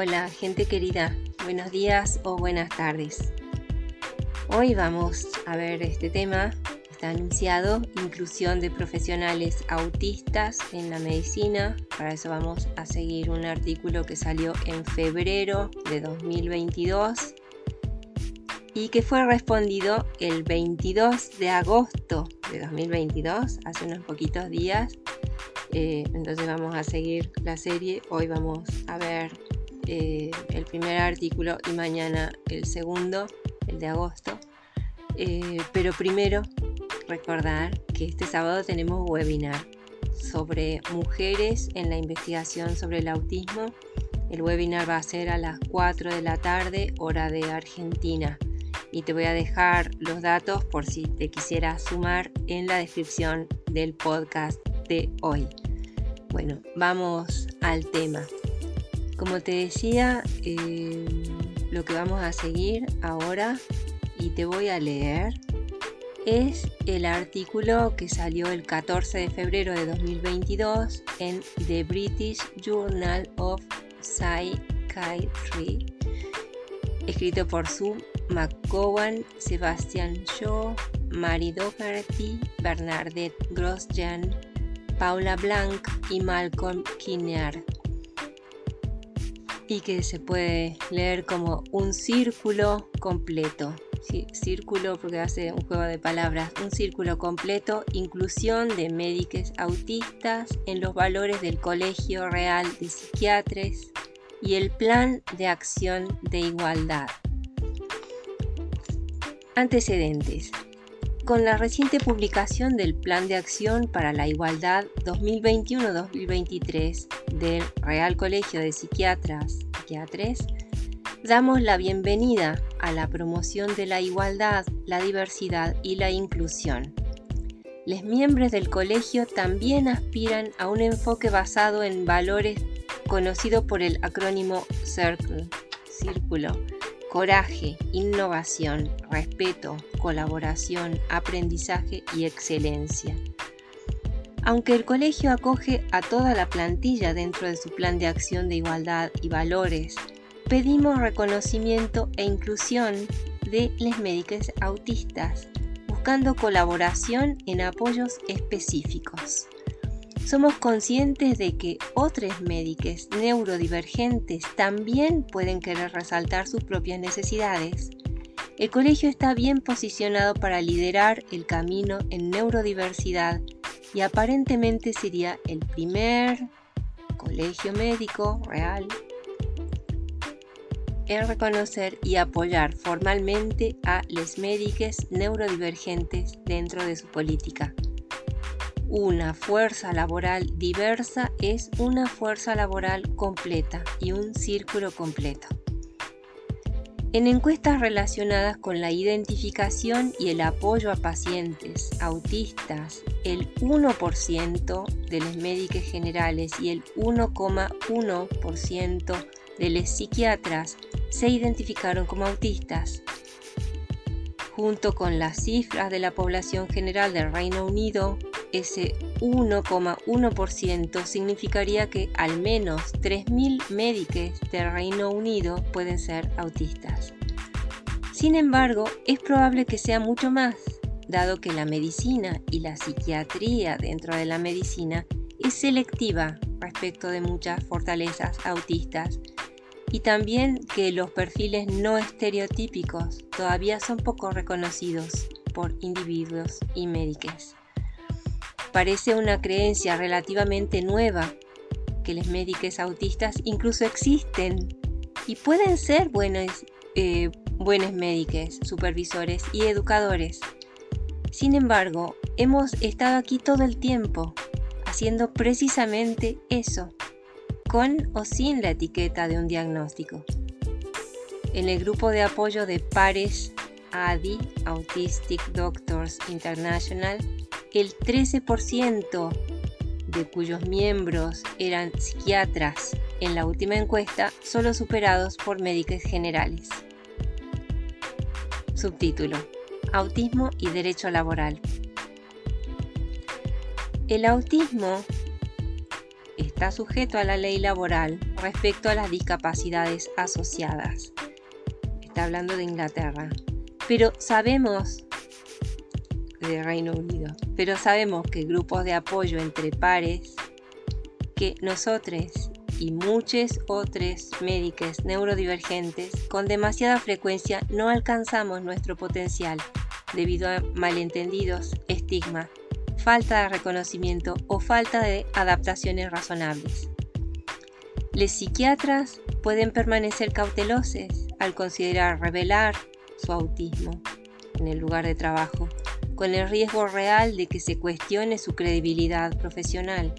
Hola, gente querida. Buenos días o buenas tardes. Hoy vamos a ver este tema. Está anunciado, inclusión de profesionales autistas en la medicina. Para eso vamos a seguir un artículo que salió en febrero de 2022 y que fue respondido el 22 de agosto de 2022, hace unos poquitos días. Eh, entonces vamos a seguir la serie. Hoy vamos a ver eh, el primer artículo y mañana el segundo, el de agosto. Eh, pero primero recordar que este sábado tenemos webinar sobre mujeres en la investigación sobre el autismo. El webinar va a ser a las 4 de la tarde, hora de Argentina. Y te voy a dejar los datos por si te quisieras sumar en la descripción del podcast de hoy. Bueno, vamos al tema. Como te decía, eh, lo que vamos a seguir ahora y te voy a leer es el artículo que salió el 14 de febrero de 2022 en The British Journal of Psychiatry, escrito por Sue McGowan, Sebastian Shaw, Mary Doherty, Bernadette Grosjean, Paula Blanc y Malcolm Kinnear y que se puede leer como un círculo completo. círculo porque hace un juego de palabras, un círculo completo, inclusión de médicos autistas en los valores del Colegio Real de Psiquiatres y el Plan de Acción de Igualdad. Antecedentes. Con la reciente publicación del Plan de Acción para la Igualdad 2021-2023 del Real Colegio de Psiquiatras, Psiquiatres, damos la bienvenida a la promoción de la igualdad, la diversidad y la inclusión. Los miembros del colegio también aspiran a un enfoque basado en valores conocido por el acrónimo CIRCLE, círculo, coraje, innovación, respeto, colaboración, aprendizaje y excelencia. Aunque el colegio acoge a toda la plantilla dentro de su plan de acción de igualdad y valores, pedimos reconocimiento e inclusión de los médicos autistas, buscando colaboración en apoyos específicos somos conscientes de que otros médicos neurodivergentes también pueden querer resaltar sus propias necesidades. El colegio está bien posicionado para liderar el camino en neurodiversidad y aparentemente sería el primer colegio médico real en reconocer y apoyar formalmente a los médicos neurodivergentes dentro de su política. Una fuerza laboral diversa es una fuerza laboral completa y un círculo completo. En encuestas relacionadas con la identificación y el apoyo a pacientes autistas, el 1% de los médicos generales y el 1,1% de los psiquiatras se identificaron como autistas. Junto con las cifras de la población general del Reino Unido, ese 1,1% significaría que al menos 3.000 médicos del Reino Unido pueden ser autistas. Sin embargo, es probable que sea mucho más, dado que la medicina y la psiquiatría dentro de la medicina es selectiva respecto de muchas fortalezas autistas y también que los perfiles no estereotípicos todavía son poco reconocidos por individuos y médicos. Parece una creencia relativamente nueva que los médicos autistas incluso existen y pueden ser buenos, eh, buenos médicos, supervisores y educadores. Sin embargo, hemos estado aquí todo el tiempo haciendo precisamente eso, con o sin la etiqueta de un diagnóstico. En el grupo de apoyo de pares ADI, Autistic Doctors International, el 13% de cuyos miembros eran psiquiatras en la última encuesta, solo superados por médicos generales. Subtítulo. Autismo y derecho laboral. El autismo está sujeto a la ley laboral respecto a las discapacidades asociadas. Está hablando de Inglaterra. Pero sabemos, Reino Unido, pero sabemos que grupos de apoyo entre pares, que nosotros y muchos otros médicos neurodivergentes con demasiada frecuencia no alcanzamos nuestro potencial debido a malentendidos, estigma, falta de reconocimiento o falta de adaptaciones razonables. Los psiquiatras pueden permanecer cautelosos al considerar revelar su autismo en el lugar de trabajo, con el riesgo real de que se cuestione su credibilidad profesional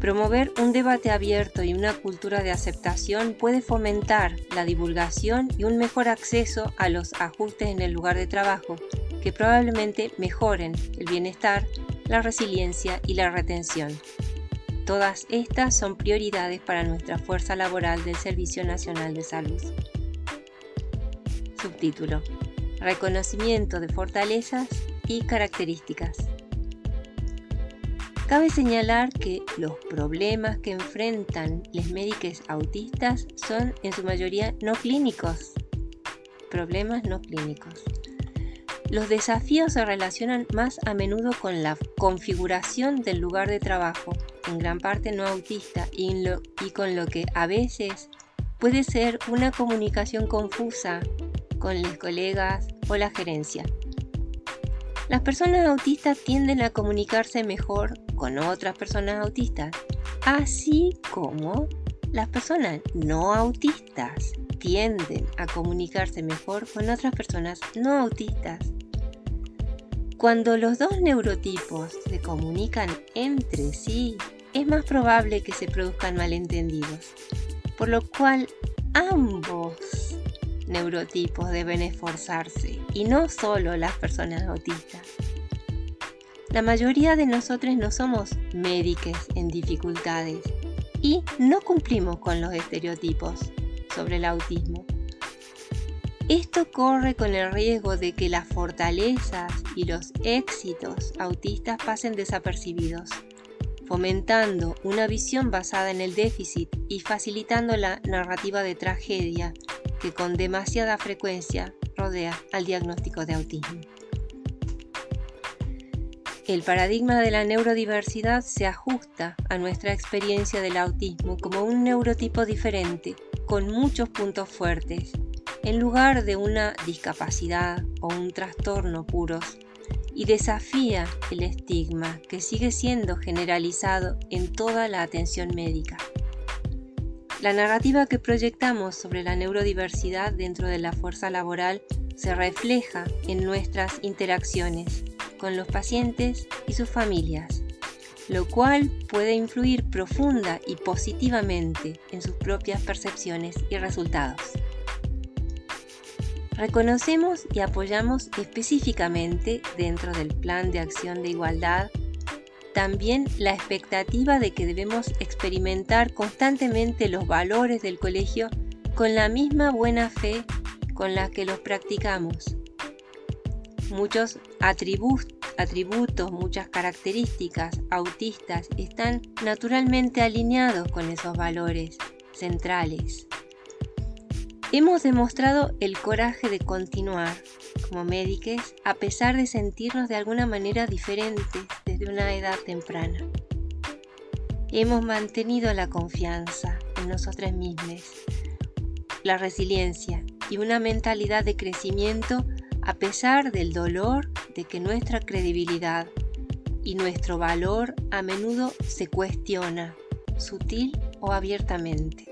Promover un debate abierto y una cultura de aceptación puede fomentar la divulgación y un mejor acceso a los ajustes en el lugar de trabajo, que probablemente mejoren el bienestar, la resiliencia y la retención. Todas estas son prioridades para nuestra fuerza laboral del Servicio Nacional de Salud. Subtítulo. Reconocimiento de fortalezas y características. Cabe señalar que los problemas que enfrentan los médicos autistas son en su mayoría no clínicos. Problemas no clínicos. Los desafíos se relacionan más a menudo con la configuración del lugar de trabajo, en gran parte no autista, y, y con lo que a veces puede ser una comunicación confusa con los colegas o la gerencia. Las personas autistas tienden a comunicarse mejor con otras personas autistas, así como las personas no autistas tienden a comunicarse mejor con otras personas no autistas. Cuando los dos neurotipos se comunican entre sí, es más probable que se produzcan malentendidos, por lo cual ambos neurotipos deben esforzarse y no solo las personas autistas. La mayoría de nosotros no somos médicos en dificultades y no cumplimos con los estereotipos sobre el autismo. Esto corre con el riesgo de que las fortalezas y los éxitos autistas pasen desapercibidos, fomentando una visión basada en el déficit y facilitando la narrativa de tragedia que con demasiada frecuencia rodea al diagnóstico de autismo. El paradigma de la neurodiversidad se ajusta a nuestra experiencia del autismo como un neurotipo diferente, con muchos puntos fuertes, en lugar de una discapacidad o un trastorno puros, y desafía el estigma que sigue siendo generalizado en toda la atención médica. La narrativa que proyectamos sobre la neurodiversidad dentro de la fuerza laboral se refleja en nuestras interacciones con los pacientes y sus familias, lo cual puede influir profunda y positivamente en sus propias percepciones y resultados. Reconocemos y apoyamos específicamente dentro del Plan de Acción de Igualdad también la expectativa de que debemos experimentar constantemente los valores del colegio con la misma buena fe con la que los practicamos. Muchos atributos, muchas características autistas están naturalmente alineados con esos valores centrales. Hemos demostrado el coraje de continuar como médicos a pesar de sentirnos de alguna manera diferentes desde una edad temprana. Hemos mantenido la confianza en nosotros mismos, la resiliencia y una mentalidad de crecimiento a pesar del dolor de que nuestra credibilidad y nuestro valor a menudo se cuestiona, sutil o abiertamente.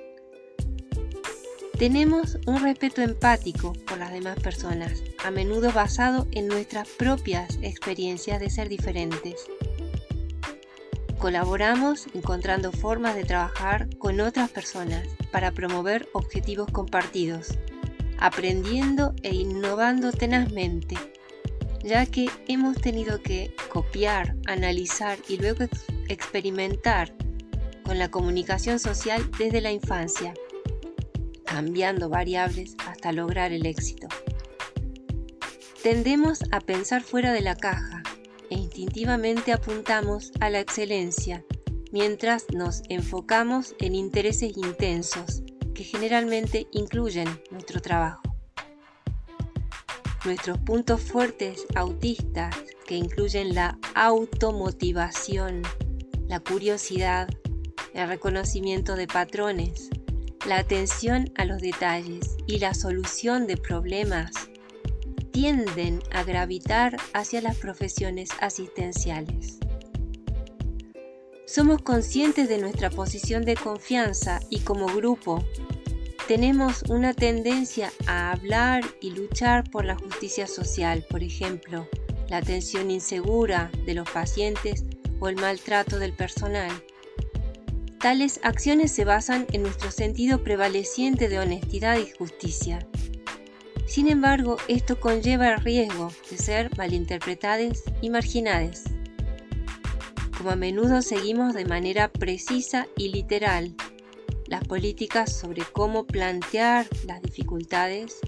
Tenemos un respeto empático por las demás personas, a menudo basado en nuestras propias experiencias de ser diferentes. Colaboramos encontrando formas de trabajar con otras personas para promover objetivos compartidos, aprendiendo e innovando tenazmente, ya que hemos tenido que copiar, analizar y luego experimentar con la comunicación social desde la infancia cambiando variables hasta lograr el éxito. Tendemos a pensar fuera de la caja e instintivamente apuntamos a la excelencia, mientras nos enfocamos en intereses intensos que generalmente incluyen nuestro trabajo. Nuestros puntos fuertes autistas que incluyen la automotivación, la curiosidad, el reconocimiento de patrones, la atención a los detalles y la solución de problemas tienden a gravitar hacia las profesiones asistenciales. Somos conscientes de nuestra posición de confianza y como grupo tenemos una tendencia a hablar y luchar por la justicia social, por ejemplo, la atención insegura de los pacientes o el maltrato del personal. Tales acciones se basan en nuestro sentido prevaleciente de honestidad y justicia. Sin embargo, esto conlleva el riesgo de ser malinterpretadas y marginadas. Como a menudo seguimos de manera precisa y literal las políticas sobre cómo plantear las dificultades,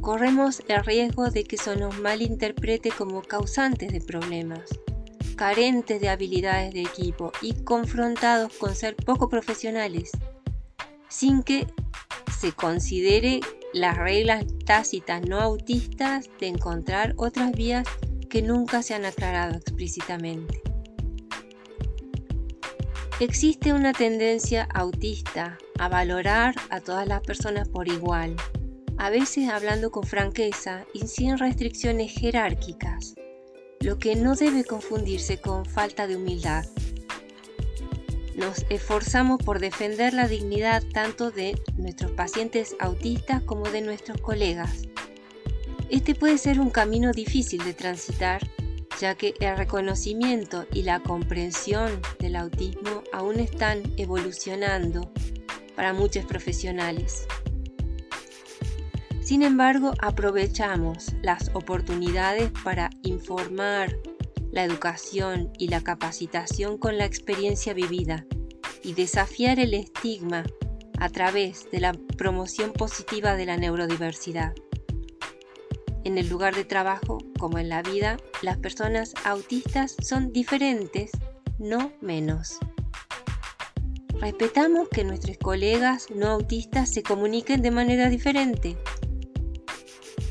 corremos el riesgo de que se nos malinterprete como causantes de problemas, carentes de habilidades de equipo y confrontados con ser poco profesionales, sin que se considere las reglas tácitas no autistas de encontrar otras vías que nunca se han aclarado explícitamente. Existe una tendencia autista a valorar a todas las personas por igual, a veces hablando con franqueza y sin restricciones jerárquicas, lo que no debe confundirse con falta de humildad. Nos esforzamos por defender la dignidad tanto de nuestros pacientes autistas como de nuestros colegas. Este puede ser un camino difícil de transitar ya que el reconocimiento y la comprensión del autismo aún están evolucionando para muchos profesionales. Sin embargo, aprovechamos las oportunidades para informar la educación y la capacitación con la experiencia vivida y desafiar el estigma a través de la promoción positiva de la neurodiversidad. En el lugar de trabajo, como en la vida, las personas autistas son diferentes, no menos. Respetamos que nuestros colegas no autistas se comuniquen de manera diferente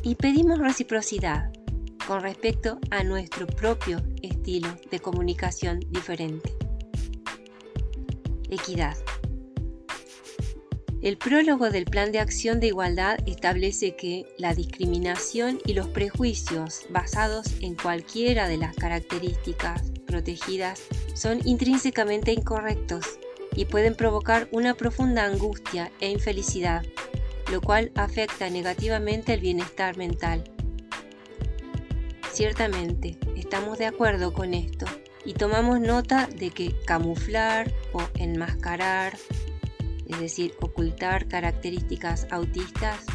y pedimos reciprocidad con respecto a nuestro propio estilo de comunicación diferente. Equidad. El prólogo del Plan de Acción de Igualdad establece que la discriminación y los prejuicios basados en cualquiera de las características protegidas son intrínsecamente incorrectos y pueden provocar una profunda angustia e infelicidad, lo cual afecta negativamente el bienestar mental. Ciertamente, estamos de acuerdo con esto y tomamos nota de que camuflar o enmascarar es decir, ocultar características autistas,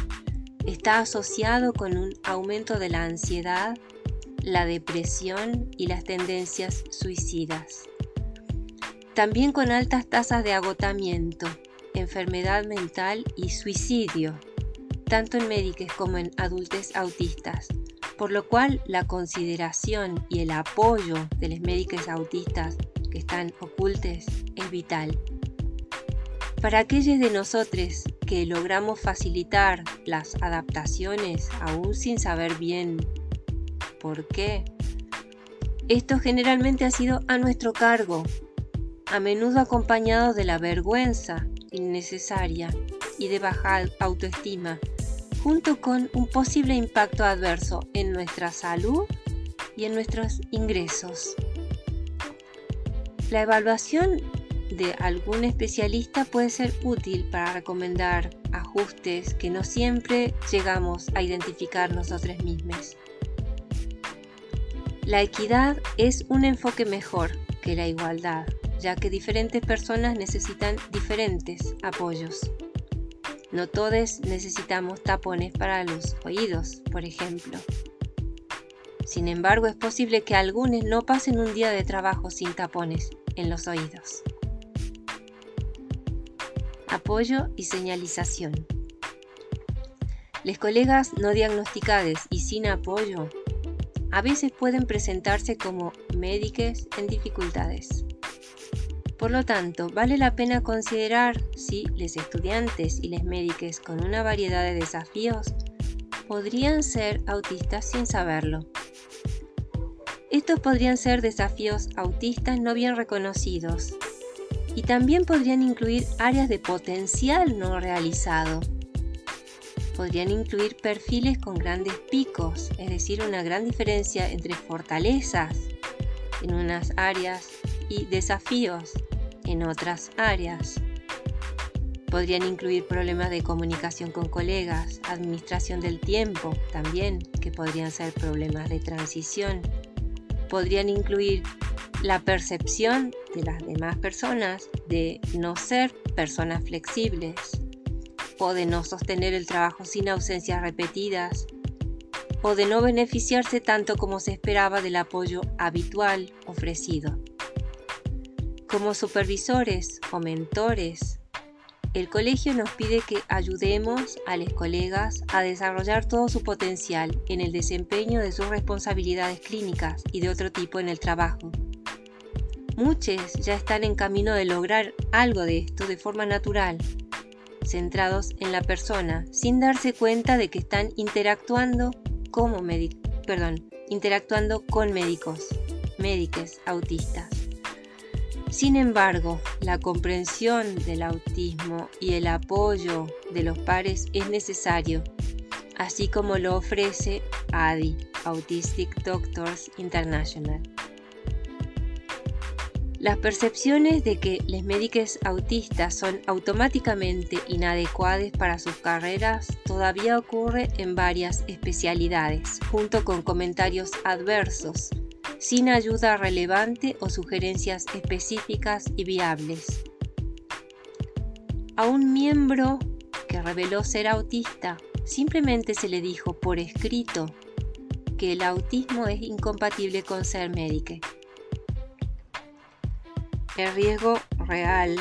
está asociado con un aumento de la ansiedad, la depresión y las tendencias suicidas. También con altas tasas de agotamiento, enfermedad mental y suicidio, tanto en médicos como en adultos autistas, por lo cual la consideración y el apoyo de los médicos autistas que están ocultos es vital. Para aquellos de nosotros que logramos facilitar las adaptaciones aún sin saber bien por qué, esto generalmente ha sido a nuestro cargo, a menudo acompañado de la vergüenza innecesaria y de baja autoestima, junto con un posible impacto adverso en nuestra salud y en nuestros ingresos. La evaluación de algún especialista puede ser útil para recomendar ajustes que no siempre llegamos a identificar nosotros mismos. La equidad es un enfoque mejor que la igualdad, ya que diferentes personas necesitan diferentes apoyos. No todos necesitamos tapones para los oídos, por ejemplo. Sin embargo, es posible que algunos no pasen un día de trabajo sin tapones en los oídos apoyo y señalización. Los colegas no diagnosticados y sin apoyo a veces pueden presentarse como médicos en dificultades. Por lo tanto, vale la pena considerar si los estudiantes y los médicos con una variedad de desafíos podrían ser autistas sin saberlo. Estos podrían ser desafíos autistas no bien reconocidos y también podrían incluir áreas de potencial no realizado. Podrían incluir perfiles con grandes picos, es decir, una gran diferencia entre fortalezas en unas áreas y desafíos en otras áreas. Podrían incluir problemas de comunicación con colegas, administración del tiempo también, que podrían ser problemas de transición. Podrían incluir la percepción de las demás personas de no ser personas flexibles o de no sostener el trabajo sin ausencias repetidas o de no beneficiarse tanto como se esperaba del apoyo habitual ofrecido. Como supervisores o mentores, el colegio nos pide que ayudemos a los colegas a desarrollar todo su potencial en el desempeño de sus responsabilidades clínicas y de otro tipo en el trabajo. Muchos ya están en camino de lograr algo de esto de forma natural, centrados en la persona, sin darse cuenta de que están interactuando como perdón, interactuando con médicos, médicos autistas. Sin embargo, la comprensión del autismo y el apoyo de los pares es necesario, así como lo ofrece ADI, Autistic Doctors International. Las percepciones de que los médicos autistas son automáticamente inadecuados para sus carreras todavía ocurre en varias especialidades, junto con comentarios adversos sin ayuda relevante o sugerencias específicas y viables. A un miembro que reveló ser autista, simplemente se le dijo por escrito que el autismo es incompatible con ser médico. El riesgo real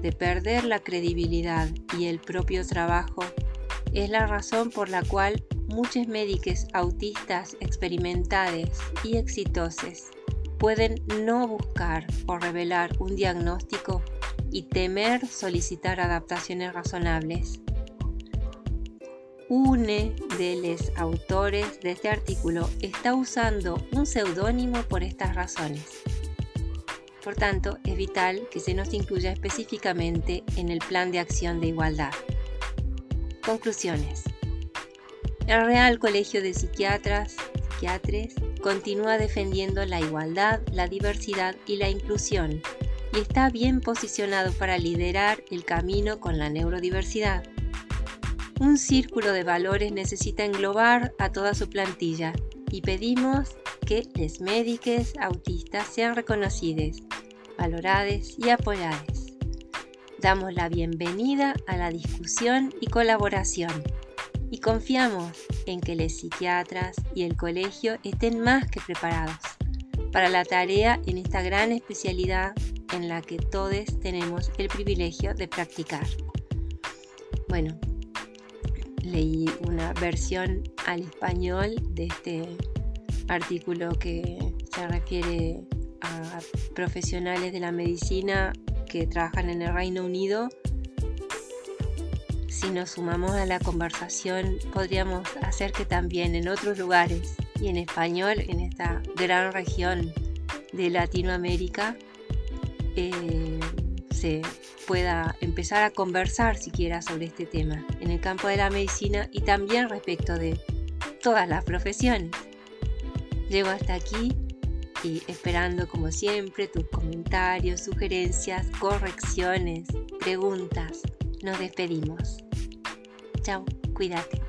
de perder la credibilidad y el propio trabajo es la razón por la cual muchos médicos autistas experimentados y exitosos pueden no buscar o revelar un diagnóstico y temer solicitar adaptaciones razonables. Une de los autores de este artículo está usando un seudónimo por estas razones. Por tanto, es vital que se nos incluya específicamente en el plan de acción de igualdad. Conclusiones. El Real Colegio de Psiquiatras, Psiquiatres, continúa defendiendo la igualdad, la diversidad y la inclusión y está bien posicionado para liderar el camino con la neurodiversidad. Un círculo de valores necesita englobar a toda su plantilla y pedimos que los médicos autistas sean reconocidos, valorados y apoyados. Damos la bienvenida a la discusión y colaboración y confiamos en que los psiquiatras y el colegio estén más que preparados para la tarea en esta gran especialidad en la que todos tenemos el privilegio de practicar. Bueno, leí una versión al español de este artículo que se refiere a profesionales de la medicina que trabajan en el Reino Unido si nos sumamos a la conversación, podríamos hacer que también en otros lugares y en español, en esta gran región de Latinoamérica, eh, se pueda empezar a conversar siquiera sobre este tema en el campo de la medicina y también respecto de todas las profesiones. Llego hasta aquí y esperando como siempre tus comentarios, sugerencias, correcciones, preguntas. Nos despedimos. Chao, cuídate.